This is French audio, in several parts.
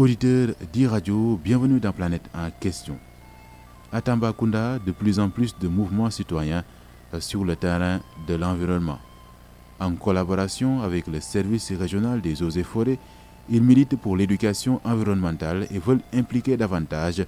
auditeurs d'e-radio, bienvenue dans Planète en question. À Tambacounda, de plus en plus de mouvements citoyens sur le terrain de l'environnement. En collaboration avec le service régional des eaux et forêts, ils militent pour l'éducation environnementale et veulent impliquer davantage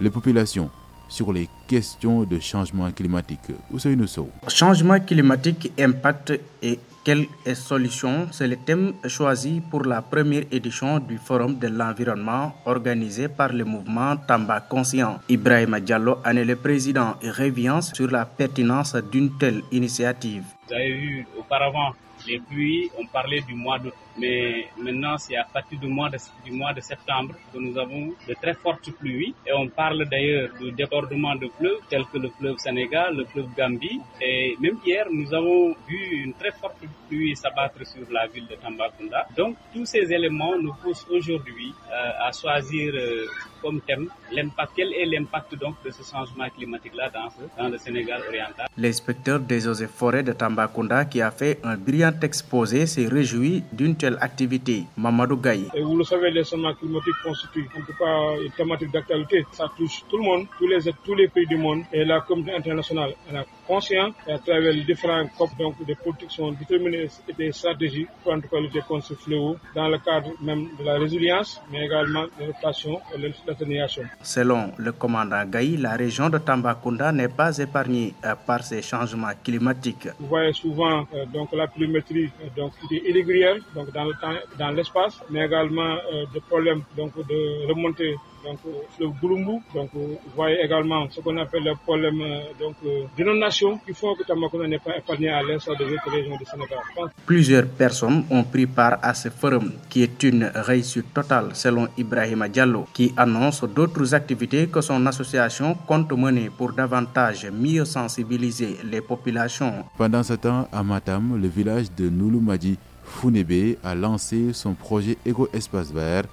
les populations sur les questions de changement climatique. Ousseinou Sow. Changement climatique, impact et quelles solutions C'est le thème choisi pour la première édition du Forum de l'environnement organisé par le mouvement Tamba Conscient. Ibrahim Diallo en est le président et revient sur la pertinence d'une telle initiative. Vous avez vu auparavant les pluies, on parlait du mois d'août. Mais maintenant, c'est à partir du mois, de, septembre que nous avons de très fortes pluies. Et on parle d'ailleurs du débordement de fleuves tels que le fleuve Sénégal, le fleuve Gambie. Et même hier, nous avons vu une très forte pluie s'abattre sur la ville de Tambacounda. Donc, tous ces éléments nous poussent aujourd'hui euh, à choisir euh, comme thème l'impact. Quel est l'impact donc de ce changement climatique-là dans, le Sénégal oriental L'inspecteur des eaux et forêts de Tambacounda qui a fait un brillant exposé s'est réjoui d'une activité. Mamadou Gaye. Et vous le savez, les changements climatiques constituent en tout cas une thématique d'actualité. Ça touche tout le monde, tous les, tous les pays du monde et la communauté internationale. Elle a conscience et à travers les différents COP, donc des politiques sont déterminées et des stratégies pour en tout cas lutter contre ce fléau dans le cadre même de la résilience, mais également de l'adaptation et de l'atténuation. Selon le commandant Gaï, la région de Tambacounda n'est pas épargnée par ces changements climatiques. Vous voyez souvent euh, donc la pluviométrie euh, donc irrégulière donc dans le temps, dans l'espace, mais également euh, des problèmes donc de remontée donc fleuve Goulumbu. Donc vous voyez également ce qu'on appelle le problème donc d'inondation qui font que Tambacounda n'est pas épargné à l'instar de d'autres régions du Sénégal. Plusieurs personnes ont pris part à ce forum qui est une réussite totale selon Ibrahima Diallo qui annonce d'autres activités que son association compte mener pour davantage mieux sensibiliser les populations. Pendant ce temps, à Matam, le village de Noulumadi Funebe a lancé son projet Éco-Espace Vert.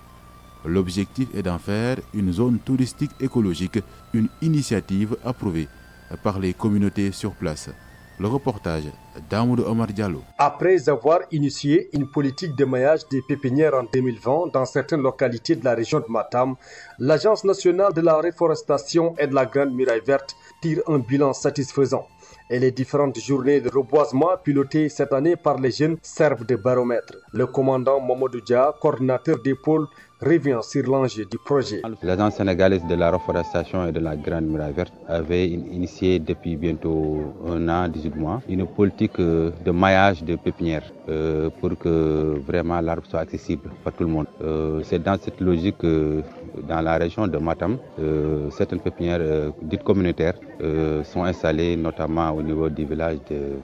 L'objectif est d'en faire une zone touristique écologique, une initiative approuvée par les communautés sur place. Le reportage d'Amoud Omar Diallo. Après avoir initié une politique de maillage des pépinières en 2020 dans certaines localités de la région de Matam, l'Agence nationale de la reforestation et de la Grande Muraille Verte tire un bilan satisfaisant et les différentes journées de reboisement pilotées cette année par les jeunes servent de baromètre. Le commandant Mamadou Dia, coordinateur des pôles, revient sur l'enjeu du projet. L'Agence sénégalaise de la reforestation et de la Grande Muraille Verte avait initié depuis bientôt un an, 18 mois, une politique de maillage de pépinières pour que vraiment l'arbre soit accessible par tout le monde. C'est dans cette logique que dans la région de Matam, certaines pépinières dites communautaires sont installées notamment au niveau du village de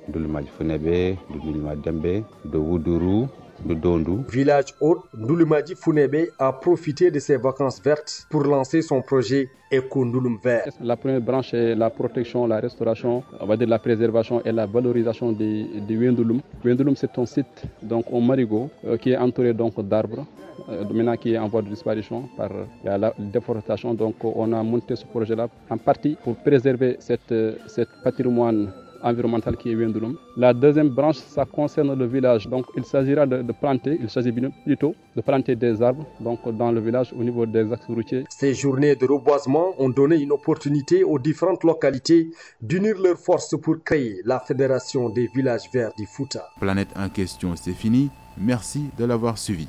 Funebe, de Dembe, de Woudourou, de Dondou. Village hôte, Ndoulimadji Funebe a profité de ses vacances vertes pour lancer son projet Eco Ndouloum Vert. La première branche est la protection, la restauration, on va dire la préservation et la valorisation du de Wendouloum. Wendouloum, c'est un site donc au Marigot euh, qui est entouré donc d'arbres. Euh, maintenant qui est en voie de disparition par la, la déforestation. Donc on a monté ce projet-là en partie pour préserver cette, cette patrimoine environnemental qui est Wendouloum. La deuxième branche, ça concerne le village. Donc il s'agira de, de, planter, il s'agit plutôt de planter des arbres donc, dans le village au niveau des axes routiers. Ces journées de reboisement ont donné une opportunité aux différentes localités d'unir leurs forces pour créer la Fédération des villages verts du Fouta. Planète en question, c'est fini. Merci de l'avoir suivi.